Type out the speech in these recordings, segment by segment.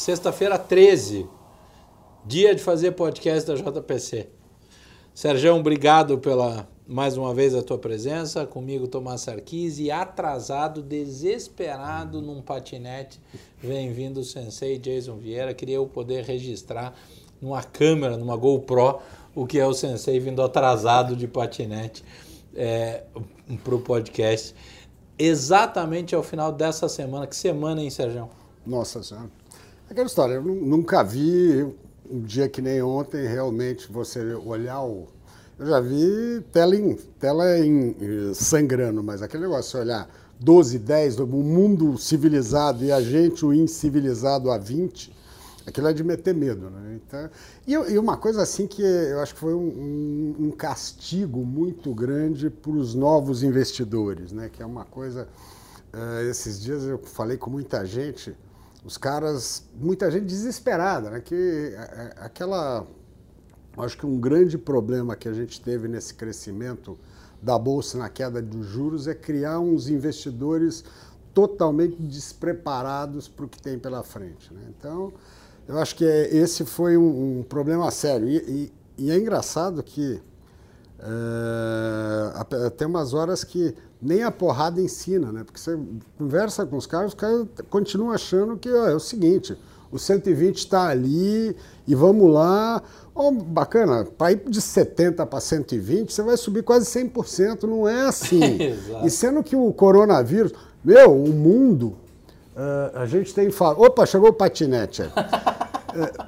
sexta-feira 13, dia de fazer podcast da JPC. Sérgio, obrigado pela mais uma vez a tua presença. Comigo, Tomás Sarkisi, atrasado, desesperado num patinete. Vem vindo o sensei Jason Vieira. Queria eu poder registrar numa câmera, numa GoPro, o que é o sensei vindo atrasado de patinete é, para o podcast. Exatamente ao final dessa semana. Que semana, hein, Sérgio? Nossa Senhora. Aquela história, eu nunca vi um dia que nem ontem realmente você olhar o. Eu já vi tela, em, tela em, sangrando, mas aquele negócio, olhar 12, 10, o mundo civilizado e a gente, o incivilizado, a 20, aquilo é de meter medo. Né? Então, e, e, uma coisa assim que eu acho que foi um, um castigo muito grande para os novos investidores, né? que é uma coisa. Uh, esses dias eu falei com muita gente os caras, muita gente desesperada, né? Que é, é, aquela, acho que um grande problema que a gente teve nesse crescimento da bolsa na queda dos juros é criar uns investidores totalmente despreparados para o que tem pela frente. Né? Então, eu acho que é, esse foi um, um problema sério. E, e, e, é engraçado que é, tem umas horas que nem a porrada ensina, né? Porque você conversa com os caras, os caras continuam achando que ó, é o seguinte, o 120 está ali e vamos lá. Oh, bacana, para ir de 70 para 120, você vai subir quase 100%, não é assim. e sendo que o coronavírus, meu, o mundo, uh, a gente tem fala, opa, chegou o patinete. uh,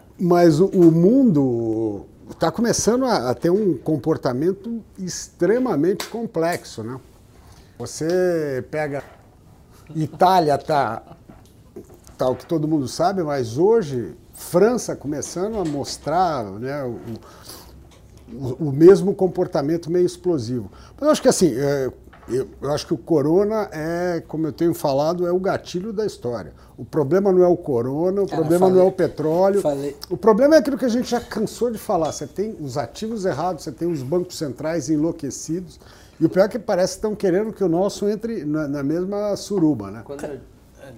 mas o, o mundo está começando a, a ter um comportamento extremamente complexo, né? Você pega. Itália tá, tá o que todo mundo sabe, mas hoje França começando a mostrar né, o, o, o mesmo comportamento meio explosivo. Mas eu acho que assim, é, eu, eu, acho que o corona é, como eu tenho falado, é o gatilho da história. O problema não é o corona, o Cara, problema falei, não é o petróleo. Falei. O problema é aquilo que a gente já cansou de falar. Você tem os ativos errados, você tem os bancos centrais enlouquecidos. E o pior é que parece que estão querendo que o nosso entre na, na mesma suruba, né? Quando,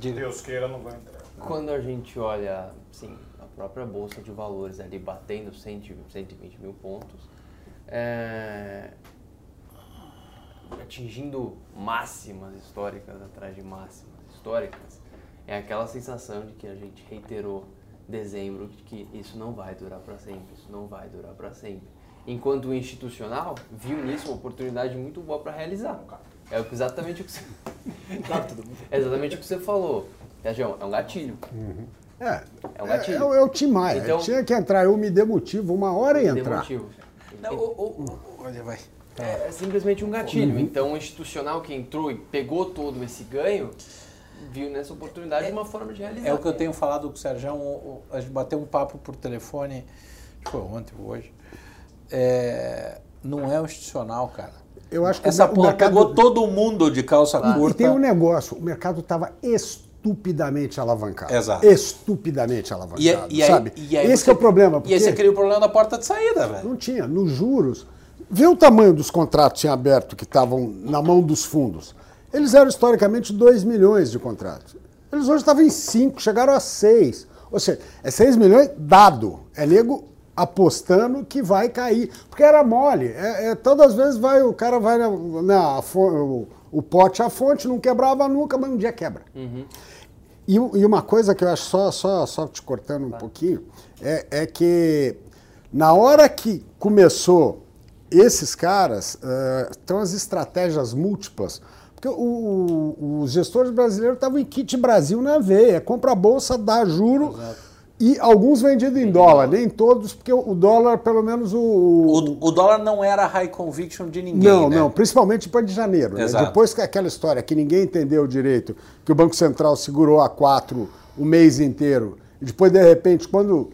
Deus queira, não vai entrar. Quando a gente olha, assim, a própria Bolsa de Valores ali batendo 100, 120 mil pontos, é, atingindo máximas históricas atrás de máximas históricas, é aquela sensação de que a gente reiterou dezembro de que isso não vai durar para sempre, isso não vai durar para sempre enquanto institucional, viu nisso uma oportunidade muito boa para realizar. É exatamente o que você... é exatamente o que você falou. É, é um gatilho. Uhum. É, é um gatilho. É, é, é o Tim Maia. Então, Tinha que entrar, eu me dei motivo, uma hora ia entrar. Motivo. Não, o, o, olha, vai. É, é, simplesmente um gatilho. Uhum. Então, o institucional que entrou e pegou todo esse ganho, viu nessa oportunidade é, uma forma de realizar. É o que eu tenho falado com o Sérgio, a gente bateu um papo por telefone, foi ontem ou hoje, é, não é institucional, cara. Eu acho que Essa porra mercado... pegou todo mundo de calça ah, curta. E tem um negócio, o mercado estava estupidamente alavancado. Exato. Estupidamente alavancado, e, e aí, sabe? E aí Esse você, é o problema. Porque... E aí você cria o problema da porta de saída, velho. Não tinha. Nos juros, vê o tamanho dos contratos em aberto que estavam na mão dos fundos. Eles eram historicamente 2 milhões de contratos. Eles hoje estavam em 5, chegaram a 6. Ou seja, é 6 milhões dado. É nego apostando que vai cair. Porque era mole. É, é, todas as vezes vai, o cara vai na, na o, o, pote à fonte, não quebrava nunca, mas um dia quebra. Uhum. E, e, uma coisa que eu acho, só, só, só te cortando um tá. pouquinho, é, é, que na hora que começou esses caras, uh, estão as estratégias múltiplas. Porque os gestores brasileiros estavam em kit Brasil na veia. Compra a bolsa, dá juro. Exato e alguns vendidos em dólar, nem todos, porque o dólar, pelo menos o. O, o dólar não era high conviction de ninguém. Não, né? não, principalmente depois de janeiro. Né? Depois que aquela história que ninguém entendeu direito, que o Banco Central segurou a quatro o mês inteiro, e depois, de repente, quando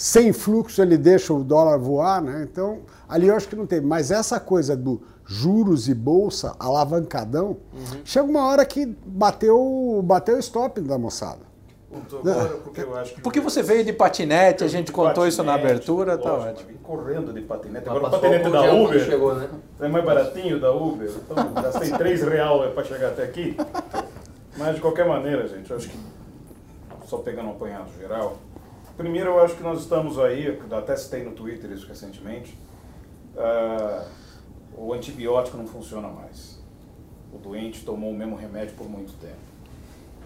sem fluxo ele deixa o dólar voar, né? Então, ali eu acho que não tem. Mas essa coisa do juros e bolsa alavancadão, uhum. chega uma hora que bateu, bateu o stop da moçada. Agora, porque eu acho que. Porque você veio de patinete, a gente contou patinete, isso na abertura, tá ótimo. Vim correndo de patinete. Agora o patinete da Uber chegou, né? é mais baratinho da Uber. Então gastei 3 reais para chegar até aqui. Mas de qualquer maneira, gente, eu acho que só pegando um apanhado geral. Primeiro, eu acho que nós estamos aí, até citei no Twitter isso recentemente, uh, o antibiótico não funciona mais. O doente tomou o mesmo remédio por muito tempo.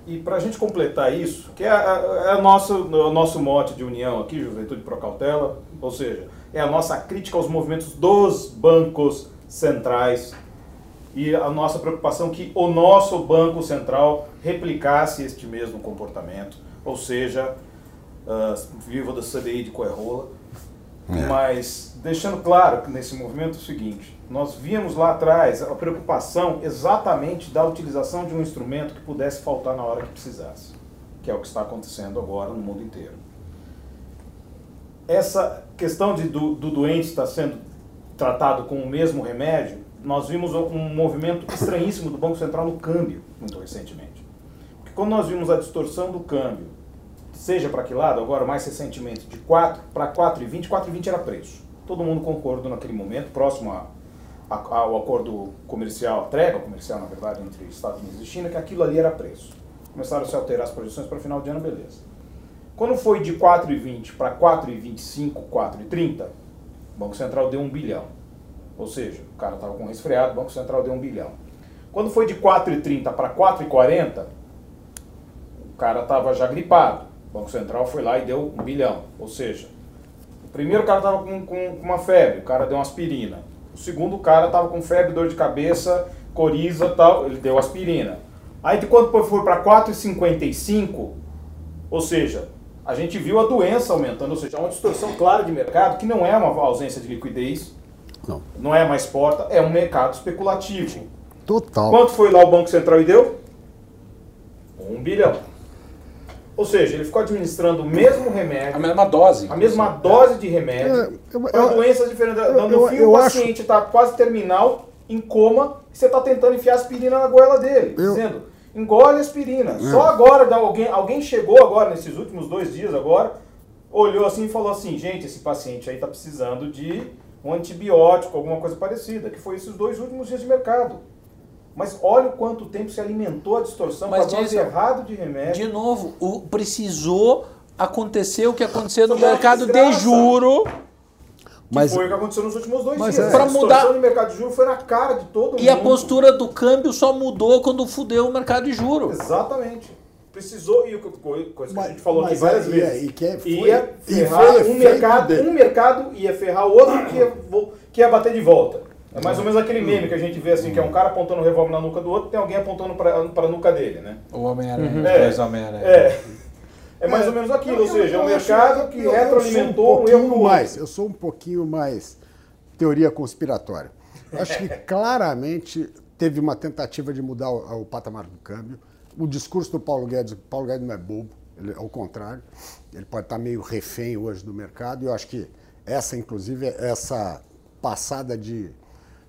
E para a gente completar isso, que é, a, é a nossa, o nosso mote de união aqui, Juventude Pro Cautela, ou seja, é a nossa crítica aos movimentos dos bancos centrais e a nossa preocupação que o nosso Banco Central replicasse este mesmo comportamento, ou seja, uh, viva da CDI de Coerrola, é. mas deixando claro que nesse movimento é o seguinte, nós víamos lá atrás a preocupação exatamente da utilização de um instrumento que pudesse faltar na hora que precisasse, que é o que está acontecendo agora no mundo inteiro. Essa questão de, do, do doente estar sendo tratado com o mesmo remédio, nós vimos um movimento estranhíssimo do Banco Central no câmbio, muito recentemente. Porque quando nós vimos a distorção do câmbio, seja para que lado, agora mais recentemente, de 4 para 4,20, 4,20 era preço. Todo mundo concordou naquele momento, próximo a ao acordo comercial, a trégua comercial, na verdade, entre Estados Unidos e China, que aquilo ali era preço. Começaram a se alterar as projeções para final de ano, beleza. Quando foi de 4,20 para 4,25, 4,30, o Banco Central deu um bilhão. Ou seja, o cara estava com resfriado, o Banco Central deu um bilhão. Quando foi de 4,30 para 4,40, o cara estava já gripado. O Banco Central foi lá e deu um bilhão. Ou seja, o primeiro cara estava com, com, uma febre, o cara deu uma aspirina. O segundo cara estava com febre, dor de cabeça, coriza tal, ele deu aspirina. Aí de quando foi para 4,55, ou seja, a gente viu a doença aumentando, ou seja, uma distorção clara de mercado que não é uma ausência de liquidez, não, não é mais porta, é um mercado especulativo. Total. Quanto foi lá o Banco Central e deu? Um bilhão. Ou seja, ele ficou administrando o mesmo remédio. A mesma dose. A mesma dose de remédio. para doenças diferentes. Eu, no fim, o paciente está acho... quase terminal, em coma, e você está tentando enfiar aspirina na goela dele. Eu... Dizendo, engole aspirina. É. Só agora, alguém, alguém chegou agora, nesses últimos dois dias agora, olhou assim e falou assim, gente, esse paciente aí está precisando de um antibiótico, alguma coisa parecida. Que foi esses dois últimos dias de mercado. Mas olha o quanto tempo se alimentou a distorção Mas para dose errado de remédio. De novo, o, precisou acontecer o que aconteceu no mercado de juro. Mas foi o que aconteceu nos últimos dois dias. É. Para mudar o mercado de juros foi na cara de todo e mundo. E a postura do câmbio só mudou quando fudeu o mercado de juros. Exatamente. Precisou e coisa que mas, a gente falou aqui várias é, vezes. E, que foi, ia ferrar um mercado, dele. um mercado ia ferrar o outro que ia, que ia bater de volta. É mais ou menos aquele meme que a gente vê assim, que é um cara apontando o revólver na nuca do outro, tem alguém apontando para a nuca dele, né? O Homem-Aranha, uhum. é, dois Homem-Aranha. É. É mais ou menos aquilo, ou seja, é um mercado que retroalimentou um erro mais. Eu sou um pouquinho mais teoria conspiratória. Acho que claramente teve uma tentativa de mudar o, o, patamar do câmbio. O discurso do Paulo Guedes, o Paulo Guedes não é bobo, ele, ao contrário, ele pode estar meio refém hoje do mercado. E eu acho que essa, inclusive, essa passada de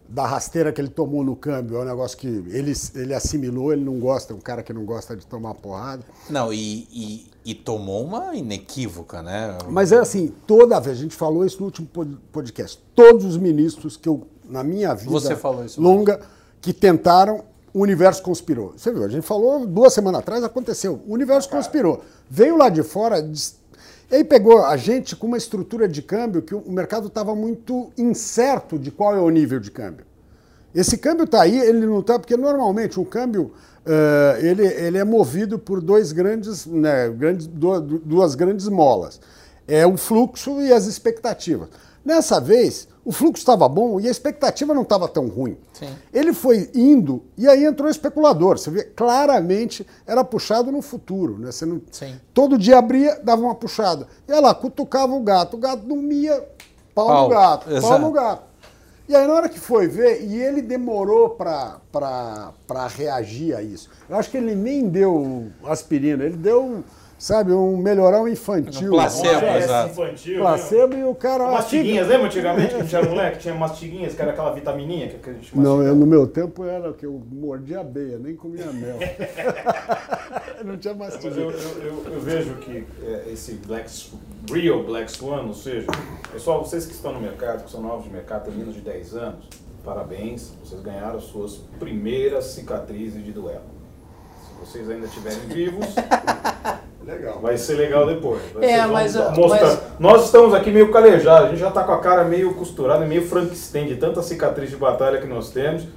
da rasteira que ele tomou no câmbio, é um negócio que ele, ele assimilou, ele não gosta, é um cara que não gosta de tomar porrada. Não, e, e, e, tomou uma inequívoca, né? Mas é assim, toda vez, a gente falou isso no último podcast, todos os ministros que eu, na minha vida Você falou isso longa, que tentaram, o universo conspirou. Você viu, a gente falou duas semanas atrás, aconteceu, o universo conspirou. Veio lá de fora, e aí pegou a gente com uma estrutura de câmbio que o mercado estava muito incerto de qual é o nível de câmbio. Esse câmbio está aí, ele não está, porque normalmente o câmbio uh, ele, ele é movido por dois grandes, né, grandes, duas grandes molas. É o fluxo e as expectativas. Nessa vez, o fluxo estava bom e a expectativa não estava tão ruim. Sim. Ele foi indo e aí entrou o especulador. Você vê, claramente era puxado no futuro. Né? Você não, todo dia abria, dava uma puxada. E aí lá, cutucava o gato. O gato dormia, pau, pau. no gato, Exato. pau no gato. E aí na hora que foi ver, e ele demorou para reagir a isso. Eu acho que ele nem deu aspirina, ele deu sabe, um melhorão infantil. Um placebo, é, exato. Infantil, placebo né? e o cara... Mastiguinhas, lembra antigamente que a gente era moleque? Tinha mastiguinhas, que era aquela vitamininha que a gente Não, eu, no meu tempo era que eu mordia abeia, nem comia mel. não tinha mastiguinha. Mas eu, eu, eu, eu vejo que é, esse Black, Real Black Swan, ou seja, pessoal, vocês que estão no mercado, que são novos de mercado, têm menos de 10 anos, parabéns, vocês ganharam suas primeiras cicatrizes de duelo. Se vocês ainda estiverem vivos, Legal. Vai ser legal depois. É, mas, mas, Nós estamos aqui meio calejados, a gente já está com a cara meio costurada, meio Frankenstein, de tanta cicatriz de batalha que nós temos.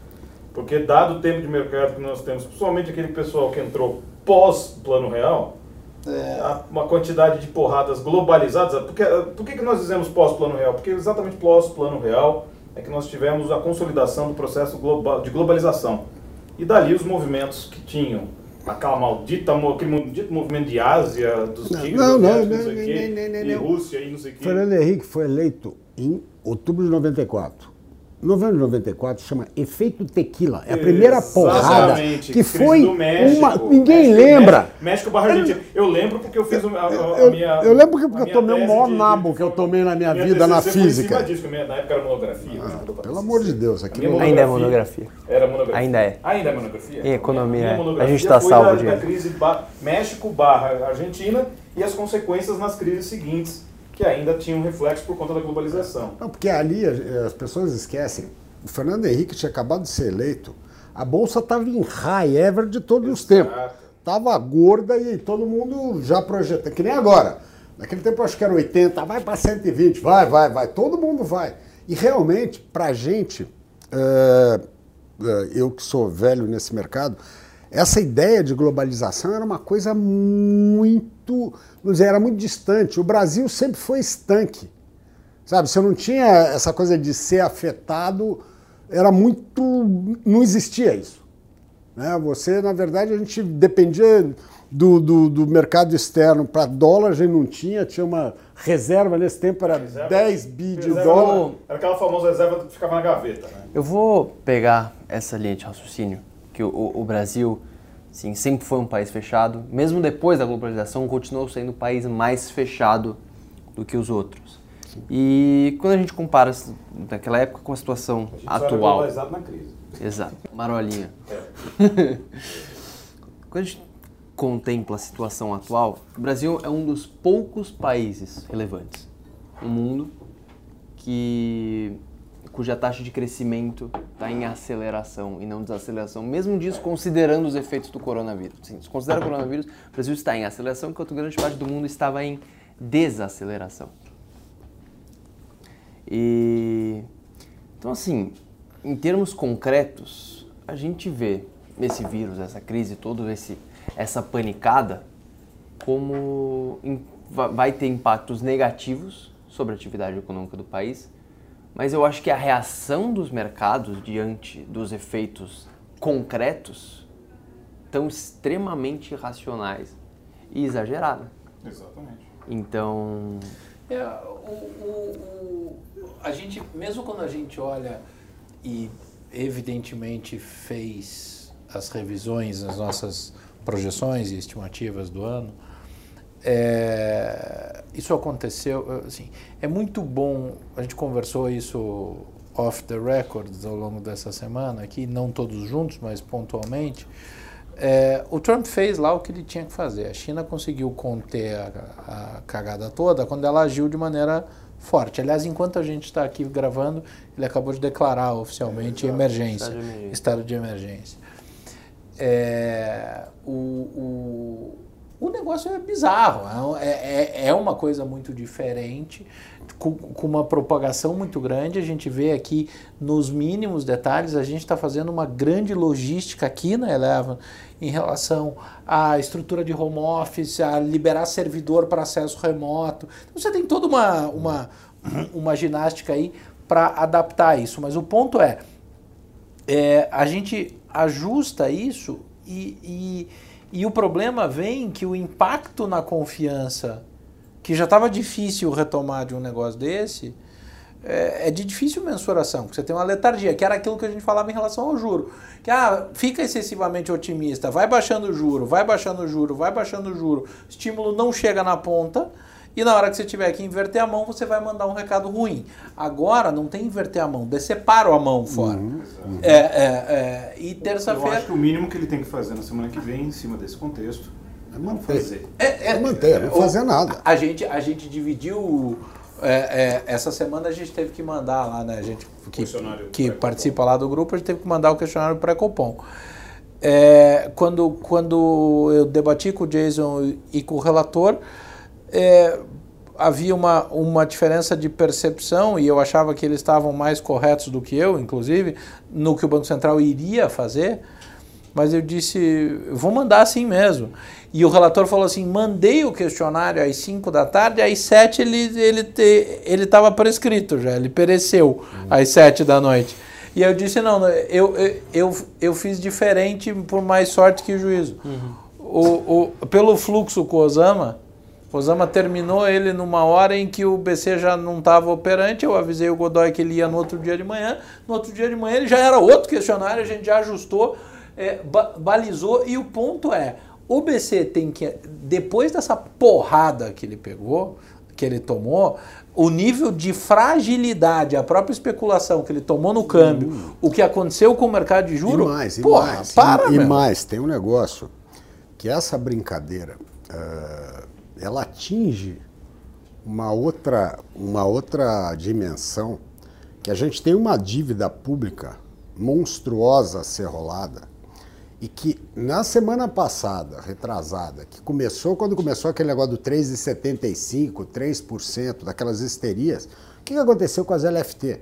Porque dado o tempo de mercado que nós temos, principalmente aquele pessoal que entrou pós-plano real, é. uma quantidade de porradas globalizadas. Porque, por que, que nós dizemos pós-plano real? Porque exatamente pós-plano real é que nós tivemos a consolidação do processo global, de globalização. E dali os movimentos que tinham aquela maldita, aquele maldito movimento de Ásia, dos não, tigres, não, não, não, sei não, e Rússia e não sei o quê. Fernando Henrique foi eleito em outubro de 94 novembro de 94 chama Efeito Tequila. É a primeira porrada que foi uma. Ninguém México, lembra. México, México barra Argentina. Eu lembro porque eu fiz a, a, a minha. Eu lembro porque, porque eu tomei o maior nabo que eu tomei na minha, minha vida na física. Disso, na época era monografia. Ah, pelo amor de Deus. Aqui Ainda é monografia. Era monografia. Ainda é. Ainda é monografia? Em economia. A, a gente está salvo de. A crise México barra Argentina e as consequências nas crises seguintes que ainda tinham reflexo por conta da globalização. Não, porque ali as pessoas esquecem o Fernando Henrique tinha acabado de ser eleito, a bolsa estava em high ever de todos Exato. os tempos. Estava gorda e todo mundo já projeta, que nem agora. Naquele tempo eu acho que era 80, vai para 120, vai, vai, vai, todo mundo vai. E realmente, para a gente, é, é, eu que sou velho nesse mercado, essa ideia de globalização era uma coisa muito, dizer, era muito distante. O Brasil sempre foi estanque. Sabe, você não tinha essa coisa de ser afetado, era muito. não existia isso. Né? Você, na verdade, a gente dependia do, do, do mercado externo para dólar, a gente não tinha, tinha uma reserva nesse tempo, era reserva, 10 bi de dólar. Era aquela famosa reserva que ficava na gaveta. Né? Eu vou pegar essa linha de raciocínio, que o, o Brasil sim, sempre foi um país fechado, mesmo depois da globalização, continuou sendo o país mais fechado do que os outros. E quando a gente compara daquela época com a situação a atual. Exato na crise. Exato. Marolinha. É. quando a gente contempla a situação atual, o Brasil é um dos poucos países relevantes no mundo que cuja taxa de crescimento está em aceleração e não desaceleração, mesmo disso considerando os efeitos do coronavírus. Sim, se considera o coronavírus, o Brasil está em aceleração, enquanto grande parte do mundo estava em desaceleração. E então assim, em termos concretos, a gente vê esse vírus, essa crise, todo esse essa panicada como vai ter impactos negativos sobre a atividade econômica do país, mas eu acho que a reação dos mercados diante dos efeitos concretos tão extremamente irracionais e exagerada. Exatamente. Então. É, o, o, a gente, mesmo quando a gente olha e evidentemente fez as revisões nas nossas projeções e estimativas do ano, é, isso aconteceu, assim, é muito bom, a gente conversou isso off the records ao longo dessa semana aqui, não todos juntos, mas pontualmente, é, o Trump fez lá o que ele tinha que fazer. A China conseguiu conter a, a cagada toda quando ela agiu de maneira forte. Aliás, enquanto a gente está aqui gravando, ele acabou de declarar oficialmente é, emergência, estado de emergência. Estado de emergência. É, o, o, o negócio é bizarro, é, é, é uma coisa muito diferente, com, com, uma propagação muito grande. A gente vê aqui nos mínimos detalhes, a gente está fazendo uma grande logística aqui na Eleven em relação à estrutura de home office, a liberar servidor para acesso remoto. Então, você tem toda uma, uma, uma ginástica aí para adaptar isso. Mas o ponto é, é a gente ajusta isso e, e, e o problema vem que o impacto na confiança, que já estava difícil retomar de um negócio desse, é, é, de difícil mensuração, porque você tem uma letargia, que era aquilo que a gente falava em relação ao juro. Que ah, fica excessivamente otimista, vai baixando o juro, vai baixando o juro, vai baixando o juro, estímulo não chega na ponta, e na hora que você tiver que inverter a mão, você vai mandar um recado ruim. Agora não tem inverter a mão, decepara a mão fora. Uhum. É, é, é, e terça-feira. Eu acho que o mínimo que ele tem que fazer na semana que vem, em cima desse contexto, é manter. Fazer. É, é, manter, não fazer nada. A gente, a gente dividiu é, é, essa semana a gente teve que mandar lá, né? A gente que, que participa lá do grupo, a gente teve que mandar o questionário pré-copom. é, quando, quando eu debati com o Jason e com o relator, é, havia uma, uma diferença de percepção e eu achava que eles estavam mais corretos do que eu, inclusive, no que o Banco Central iria fazer. Mas eu disse, vou mandar assim mesmo. E o relator falou assim: mandei o questionário às 5 da tarde, às 7 ele estava ele ele estava prescrito já, ele pereceu uhum. às 7 da noite. E eu disse: não, eu, eu, eu, eu fiz diferente por mais sorte que juízo. Uhum. O, o, pelo fluxo com o Osama, terminou ele numa hora em que o BC já não estava operante. Eu avisei o Godoy que ele ia no outro dia de manhã. No outro dia de manhã ele já era outro questionário, a gente já ajustou, é, balizou. E o ponto é: o BC tem que, depois dessa porrada que ele pegou, que ele tomou, o nível de fragilidade, a própria especulação que ele tomou no câmbio, hum. o que aconteceu com o mercado de juros. E mais, e porra, mais. Para, e, e mais, tem um negócio que essa brincadeira uh, ela atinge uma outra, uma outra dimensão que a gente tem uma dívida pública monstruosa a ser rolada e que na semana passada, retrasada, que começou quando começou aquele negócio do 3,75%, 3%, daquelas histerias, o que aconteceu com as LFT?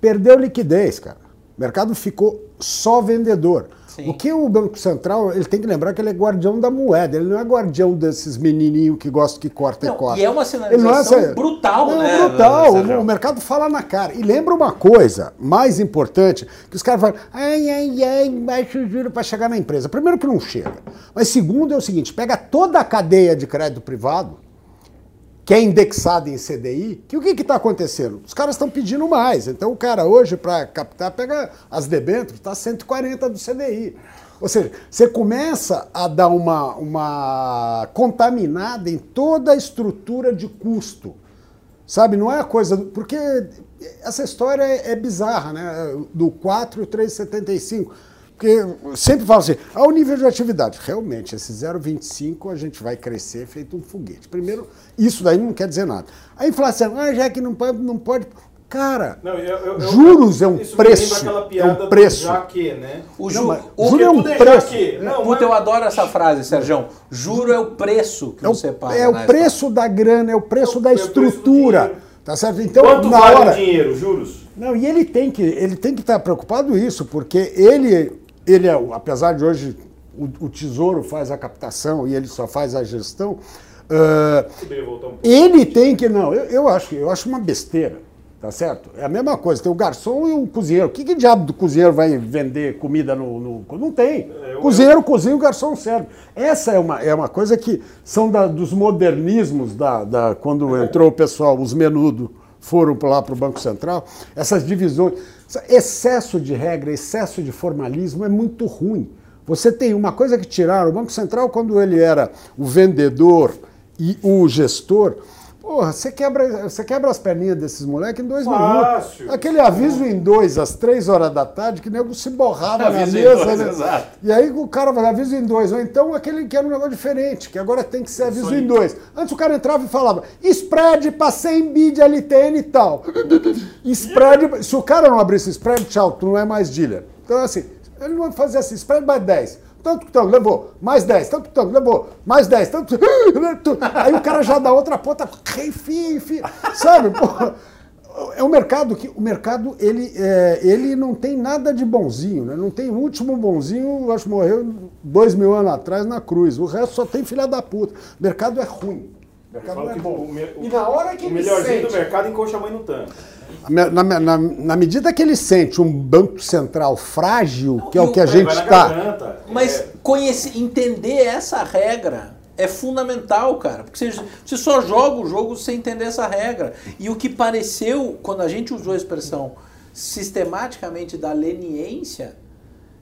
Perdeu liquidez, cara. O mercado ficou só vendedor. Sim. O que o Banco Central, ele tem que lembrar que ele é guardião da moeda, ele não é guardião desses menininhos que gostam que corta não, e corta. E é uma sinalização é brutal, não, né? Brutal, o, o, mercado fala na cara. E lembra uma coisa mais importante, que os caras falam, ai, ai, ai, baixa o juro para chegar na empresa. Primeiro que não chega. Mas segundo é o seguinte, pega toda a cadeia de crédito privado, que é indexado em CDI, que o que está acontecendo? Os caras estão pedindo mais. Então o cara hoje, para captar, pega as debêntures, está 140 do CDI. Ou seja, você começa a dar uma, uma contaminada em toda a estrutura de custo. Sabe, não é a coisa. Porque essa história é, bizarra, né? Do 4 e 3,75. Porque sempre falo assim, ao nível de atividade, realmente, esse 0,25 a gente vai crescer feito um foguete. Primeiro, isso daí não quer dizer nada. A inflação, ah, já que não pode, não pode. Cara, não, eu, eu, juros é um preço. é um preço. Já que, né? O, ju, não, o juro é um preço. Que, não, Puta, mas... eu adoro essa frase, Sérgio. Juro é o preço que é você paga. É o preço da grana, é o preço é da estrutura. Tá certo? Então, Quanto na vale hora... o dinheiro, juros? Não, e ele tem que ele tem que estar preocupado isso, porque ele ele é, apesar de hoje o, o, Tesouro faz a captação e ele só faz a gestão, uh, um ele tem que, não, eu, eu, acho, eu acho uma besteira, tá certo? É a mesma coisa, tem o garçom e o cozinheiro. O que, que diabo do cozinheiro vai vender comida no... no não tem. É, cozinheiro eu... cozinha, o garçom serve. Essa é uma, é uma coisa que são da, dos modernismos, da, da, quando entrou o pessoal, os menudos foram lá para o Banco Central, essas divisões Excesso de regra, excesso de formalismo é muito ruim. Você tem uma coisa que tiraram, o Banco Central, quando ele era o vendedor e o gestor, porra, você quebra, você quebra as perninhas desses moleques em dois Fácil. minutos. Aquele aviso em dois, às três horas da tarde, que nego se borrava na mesa. Dois, né? Exato. E aí o cara vai aviso em dois. Ou então aquele que era um negócio diferente, que agora tem que ser aviso em dois. Antes o cara entrava e falava, spread para 100 bid LTN e tal. Spread, se o cara não abrisse spread, tchau, tu não é mais dealer. Então, assim, ele não vai fazer assim, spread mais 10. Tanto que tanto, levou, mais 10, tanto que tanto, levou, mais 10, tanto Aí o cara já dá outra ponta, enfim, enfim, sabe? É um mercado que o mercado ele, é, ele não tem nada de bonzinho, né? Não tem o último bonzinho, acho que morreu dois mil anos atrás na cruz. O resto só tem filha da puta. O mercado é ruim. O mercado é bom. O, e na hora que o melhorzinho sente, do mercado encoxa a mãe no tanque. Na, na, na, medida que ele sente um banco central frágil, que é o que a gente está. Mas é... conhecer, entender essa regra é fundamental, cara. Porque você, você só joga o jogo sem entender essa regra. E o que pareceu, quando a gente usou a expressão sistematicamente da leniência,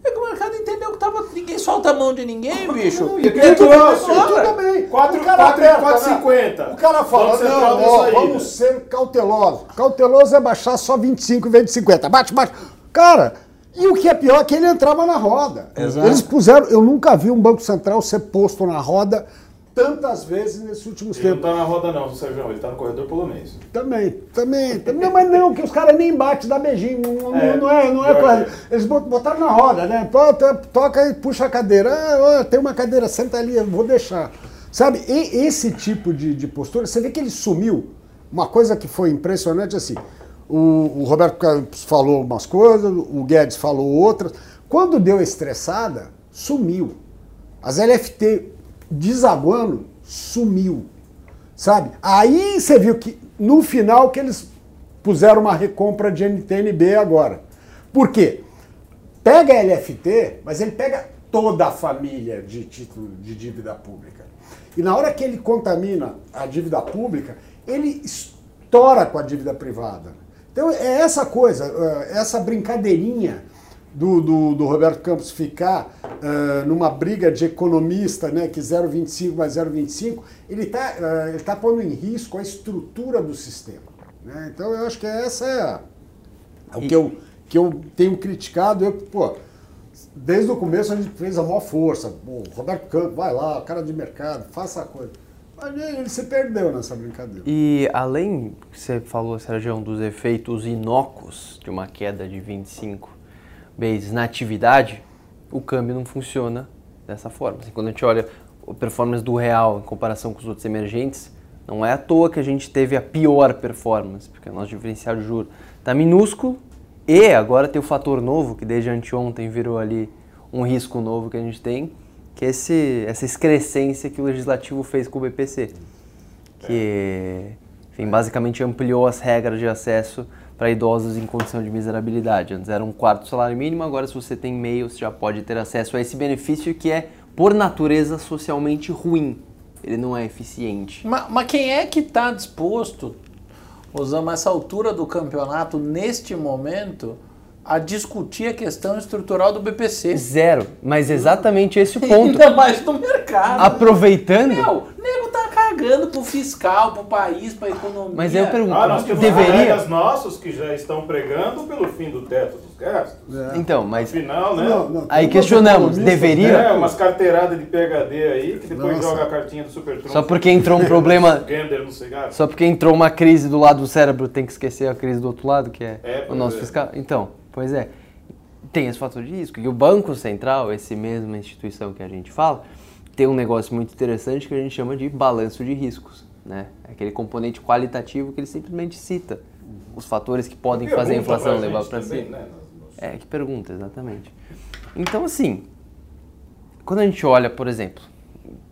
é que o mercado entendeu que tava, ninguém solta a mão de ninguém, bicho. Não, e negócio, tudo bem. 4,50. O cara fala, não, ó, vamos ser cautelosos. Cauteloso é baixar só 25 em vez de 50. Bate, bate. Cara, e o que é pior é que ele entrava na roda. Exato. Eles puseram, eu nunca vi um Banco Central ser posto na roda tantas vezes nesses últimos ele tempos. Ele não tá na roda não, Sérgio, ele tá no corredor polonês. Também, também. também não, mas não, que os caras nem batem, dá beijinho. Não é, não é, não é coisa. Eles botaram na roda, né? Toca e puxa a cadeira. Ah, tem uma cadeira, senta ali, eu vou deixar. Sabe, e esse tipo de, de postura, você vê que ele sumiu. Uma coisa que foi impressionante assim, o, o Roberto Campos falou umas coisas, o Guedes falou outras. Quando deu estressada, sumiu. As LFT desaguando, sumiu. Sabe? Aí você viu que no final que eles puseram uma recompra de NTNB agora. Por quê? Pega LFT, mas ele pega toda a família de título de dívida pública. E na hora que ele contamina a dívida pública, ele estoura com a dívida privada. Então é essa coisa, essa brincadeirinha do, do, do Roberto Campos ficar uh, numa briga de economista, né, que 0,25 mais 0,25, ele está uh, ele tá pondo em risco a estrutura do sistema. Né? Então eu acho que essa é, é o que eu, que eu tenho criticado. Eu, pô, desde o começo a gente fez a maior força. O Roberto Campos, vai lá, cara de mercado, faça a coisa. Mas ele se perdeu nessa brincadeira. E além, que você falou, Sérgio, dos efeitos inócuos de uma queda de 25 vezes na atividade, o câmbio não funciona dessa forma. Assim, quando a gente olha a performance do real em comparação com os outros emergentes, não é à toa que a gente teve a pior performance, porque o nosso diferencial de juros está minúsculo e agora tem o fator novo, que desde anteontem virou ali um risco novo que a gente tem, que é esse, essa excrescência que o legislativo fez com o BPC, que enfim, basicamente ampliou as regras de acesso para idosos em condição de miserabilidade. Antes era um quarto salário mínimo, agora se você tem meio, você já pode ter acesso a esse benefício que é, por natureza, socialmente ruim. Ele não é eficiente. Mas, mas quem é que está disposto usamos essa altura do campeonato, neste momento, a discutir a questão estrutural do BPC. Zero. Mas exatamente esse o ponto. Ainda mais no mercado. Aproveitando. Meu, cagando pro fiscal, pro país, pra economia. Mas eu pergunto, ah, nós temos deveria... nossos que já estão pregando pelo fim do teto dos gastos. É. Então, mas... Afinal, né? Não, não, aí questionamos, deveria... É, umas carteiradas de PHD aí, que depois Nossa. joga a cartinha do Super Trump. Só porque entrou um problema... Gender, Só porque entrou uma crise do lado do cérebro, tem que esquecer a crise do outro lado, que é, é o nosso é. fiscal. Então, pois é tem esse fator de risco. E o Banco Central, esse mesma instituição que a gente fala, tem um negócio muito interessante que a gente chama de balanço de riscos. Né? É aquele componente qualitativo que ele simplesmente cita. Os fatores que podem fazer a inflação levar para cima. Né? É, que pergunta, exatamente. Então, assim, quando a gente olha, por exemplo,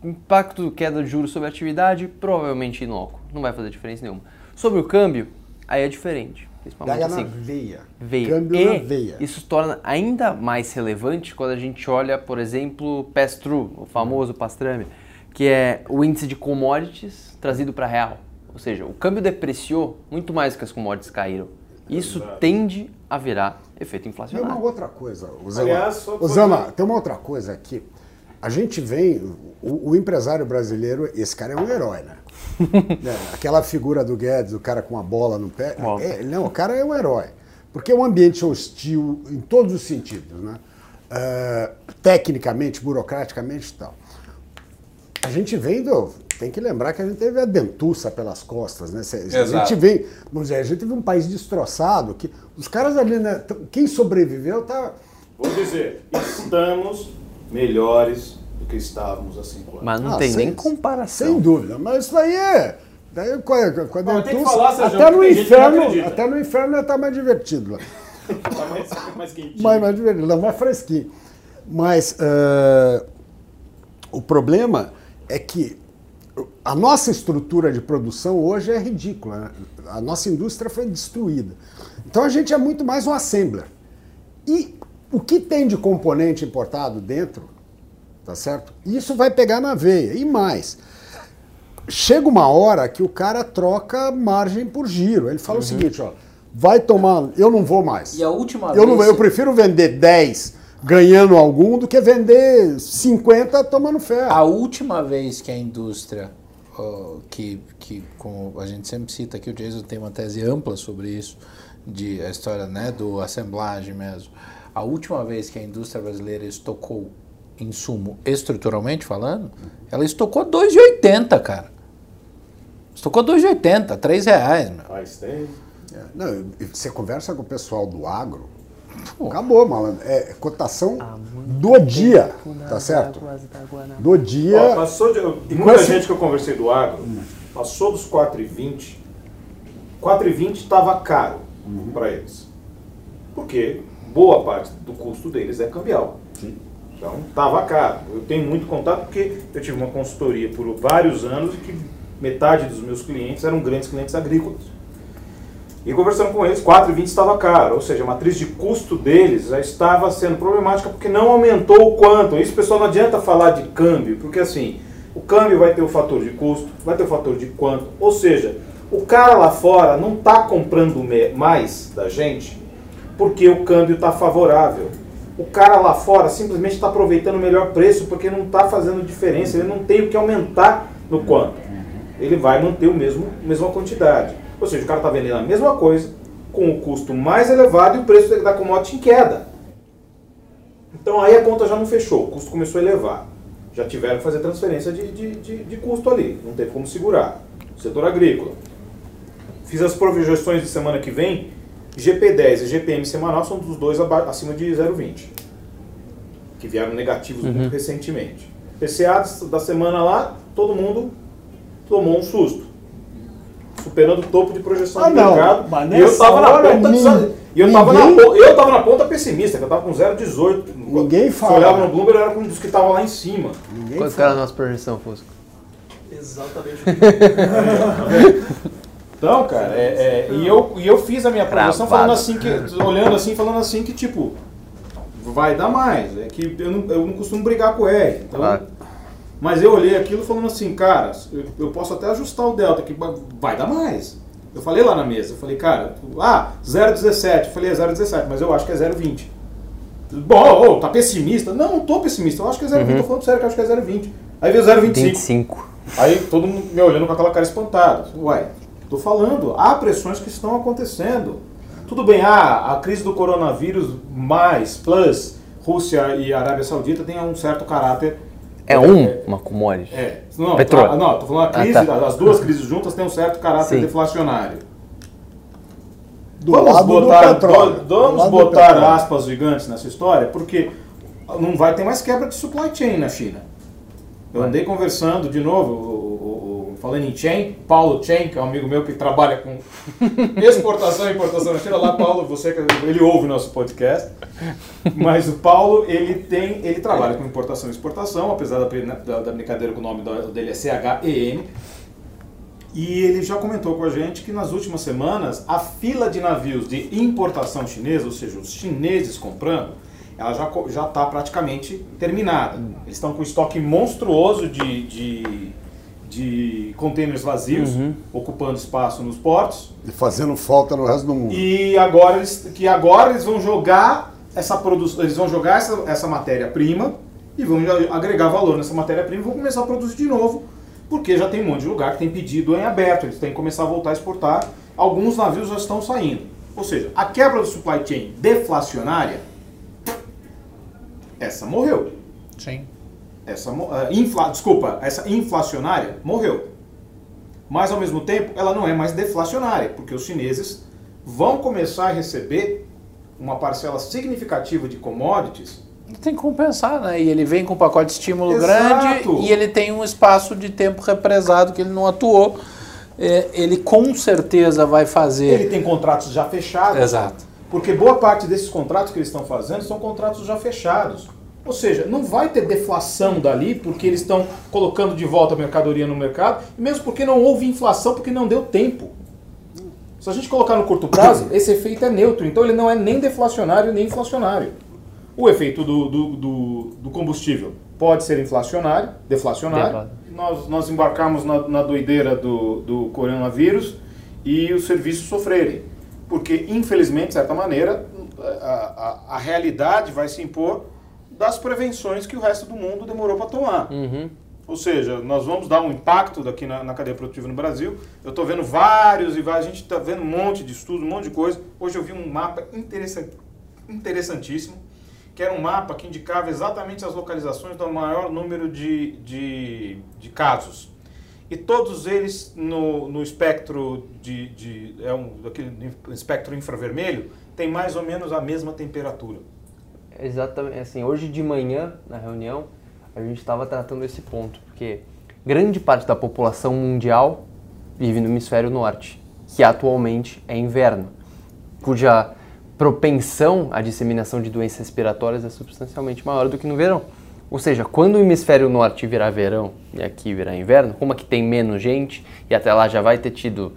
impacto do queda de juros sobre a atividade, provavelmente inócuo, não vai fazer diferença nenhuma. Sobre o câmbio, aí é diferente. Principalmente assim, na veia. veia. Câmbio e na veia. isso torna ainda mais relevante quando a gente olha, por exemplo, pass-through, o famoso pastrame, que é o índice de commodities trazido para real. Ou seja, o câmbio depreciou muito mais do que as commodities caíram. Isso Exato. tende a virar efeito inflacionário. Tem uma outra coisa, Osama. Aliás, Osama, tem uma outra coisa aqui. A gente vem, o, o empresário brasileiro, esse cara é um herói, né? é, aquela figura do Guedes, o cara com a bola no pé. É, não, o cara é um herói. Porque é um ambiente hostil em todos os sentidos, né? Uh, tecnicamente, burocraticamente e tal. A gente vem do. Tem que lembrar que a gente teve a dentuça pelas costas, né? A gente vem. Vamos dizer, a gente teve um país destroçado, que os caras ali, né? Quem sobreviveu tá. Vou dizer, estamos melhores do que estávamos há cinco anos. Mas não ah, tem sem, nem comparação. Sem dúvida, mas isso daí é. Daí, quando, quando Bom, é falar, até, no inferno, até no inferno está mais divertido lá. Está mais, mais quentinho. Mais, mais divertido, lá, mais fresquinho. Mas uh, o problema é que a nossa estrutura de produção hoje é ridícula. Né? A nossa indústria foi destruída. Então a gente é muito mais um assembler. E o que tem de componente importado dentro tá certo? Isso vai pegar na veia. E mais, chega uma hora que o cara troca margem por giro. Ele fala uhum. o seguinte, ó, vai tomar, eu não vou mais. E a última eu vez... Não, eu prefiro vender 10 ganhando algum do que vender 50 tomando ferro. A última vez que a indústria, que, que como a gente sempre cita aqui, o Jason tem uma tese ampla sobre isso, de a história né, do assemblagem mesmo. A última vez que a indústria brasileira estocou insumo estruturalmente falando, ela estocou 2,80. 2,80, cara. Você tocou 2,80, 3 reais, meu. Faz tempo. É, não, você conversa com o pessoal do agro, acabou, malandro. É cotação do dia, tá certo? Do dia. Ó, passou de, e muita esse... gente que eu conversei do agro, hum. passou dos 4,20. 4,20 estava caro uhum. para eles. Porque boa parte do custo deles é cambial. Sim. Então estava caro. Eu tenho muito contato porque eu tive uma consultoria por vários anos e que metade dos meus clientes eram grandes clientes agrícolas. E conversando com eles, 4,20 estava caro, ou seja, a matriz de custo deles já estava sendo problemática porque não aumentou o quanto. Isso, pessoal, não adianta falar de câmbio, porque assim, o câmbio vai ter o fator de custo, vai ter o fator de quanto. Ou seja, o cara lá fora não está comprando mais da gente porque o câmbio está favorável. O cara lá fora simplesmente está aproveitando o melhor preço porque não está fazendo diferença, ele não tem o que aumentar no quanto. Ele vai manter o mesmo, a mesma quantidade. Ou seja, o cara está vendendo a mesma coisa com o custo mais elevado e o preço da commodity em queda. Então aí a conta já não fechou, o custo começou a elevar. Já tiveram que fazer transferência de, de, de, de custo ali, não teve como segurar. Setor agrícola. Fiz as projeções de semana que vem, GP10 e GPM semanal são dos dois acima de 0,20, que vieram negativos uhum. muito recentemente. PCA da semana lá, todo mundo tomou um susto superando o topo de projeção ah, do não, mercado. Mas e eu estava na ponta ninguém, e eu estava na, eu tava na ponta pessimista, que eu estava com 0,18. Ninguém fala. Se olhava no Bloomberg, eu era um dos que estavam lá em cima. Ninguém Quanto era a nossa projeção, Fusco? Exatamente. então, cara, é, é, e, eu, e eu fiz a minha projeção falando assim, que, olhando assim, falando assim que, tipo, vai dar mais. É que eu não, eu não costumo brigar com o R. Então, claro mas eu olhei aquilo falando assim, cara, eu, posso até ajustar o delta aqui, vai dar mais. Eu falei lá na mesa, eu falei, cara, ah, 0,17. Eu falei, é 0,17, mas eu acho que é 0,20. Bom, oh, tá pessimista? Não, não tô pessimista, eu acho que é 0,20. Uhum. Tô falando sério que eu acho que é 0,20. Aí veio 0,25. 25. Aí todo mundo me olhando com aquela cara espantada. Uai, tô falando, há pressões que estão acontecendo. Tudo bem, ah, a crise do coronavírus mais, plus, Rússia e Arábia Saudita tem um certo caráter é um, uma commodity? É. Não, Petróleo. Tá, não, tô falando a crise, ah, tá. as duas crises juntas têm um certo caráter Sim. deflacionário. Do vamos botar, do, vamos do botar aspas gigantes nessa história, porque não vai ter mais quebra de supply chain na China. Eu andei conversando de novo, falando em Chen, Paulo Chen, que é um amigo meu que trabalha com exportação e importação na China. Lá, Paulo, você ele ouve nosso podcast. Mas o Paulo, ele tem, ele trabalha com importação e exportação, apesar da, da, da brincadeira com o nome dele é C-H-E-N. E ele já comentou com a gente que nas últimas semanas a fila de navios de importação chinesa, ou seja, os chineses comprando, ela já está praticamente terminada. Eles estão com um estoque monstruoso de, de de containers vazios uhum. ocupando espaço nos portos e fazendo falta no resto do mundo. E agora eles, que agora eles vão jogar essa produção, eles vão jogar essa, essa matéria-prima e vão agregar valor nessa matéria-prima e vão começar a produzir de novo, porque já tem um monte de lugar que tem pedido em aberto, eles têm que começar a voltar a exportar. Alguns navios já estão saindo. Ou seja, a quebra do supply chain deflacionária essa morreu. Sim essa uh, infla, desculpa, essa inflacionária morreu. Mas ao mesmo tempo, ela não é mais deflacionária, porque os chineses vão começar a receber uma parcela significativa de commodities. Tem que compensar, né? E ele vem com um pacote de estímulo Exato. grande e ele tem um espaço de tempo represado que ele não atuou. É, ele com certeza vai fazer. Ele tem contratos já fechados. Exato. Porque boa parte desses contratos que eles estão fazendo são contratos já fechados. Ou seja, não vai ter deflação dali porque eles estão colocando de volta a mercadoria no mercado, mesmo porque não houve inflação, porque não deu tempo. Se a gente colocar no curto prazo, esse efeito é neutro, então ele não é nem deflacionário nem inflacionário. O efeito do, do, do, do combustível pode ser inflacionário, deflacionário. Nós, nós embarcamos na, na doideira do, do coronavírus e os serviços sofrerem. Porque, infelizmente, de certa maneira, a, a, a realidade vai se impor das prevenções que o resto do mundo demorou para tomar. Uhum. Ou seja, nós vamos dar um impacto daqui na, na cadeia produtiva no Brasil. Eu estou vendo vários e vários, a gente está vendo um monte de estudos, um monte de coisa. Hoje eu vi um mapa interessant, interessantíssimo, que era um mapa que indicava exatamente as localizações do maior número de, de, de casos. e todos eles no, no espectro de, de é um daquele espectro infravermelho tem mais ou menos a mesma temperatura. Exatamente, assim, hoje de manhã na reunião a gente estava tratando esse ponto, porque grande parte da população mundial vive no hemisfério norte, que atualmente é inverno, cuja propensão à disseminação de doenças respiratórias é substancialmente maior do que no verão. Ou seja, quando o hemisfério norte virar verão e aqui virar inverno, como aqui tem menos gente e até lá já vai ter tido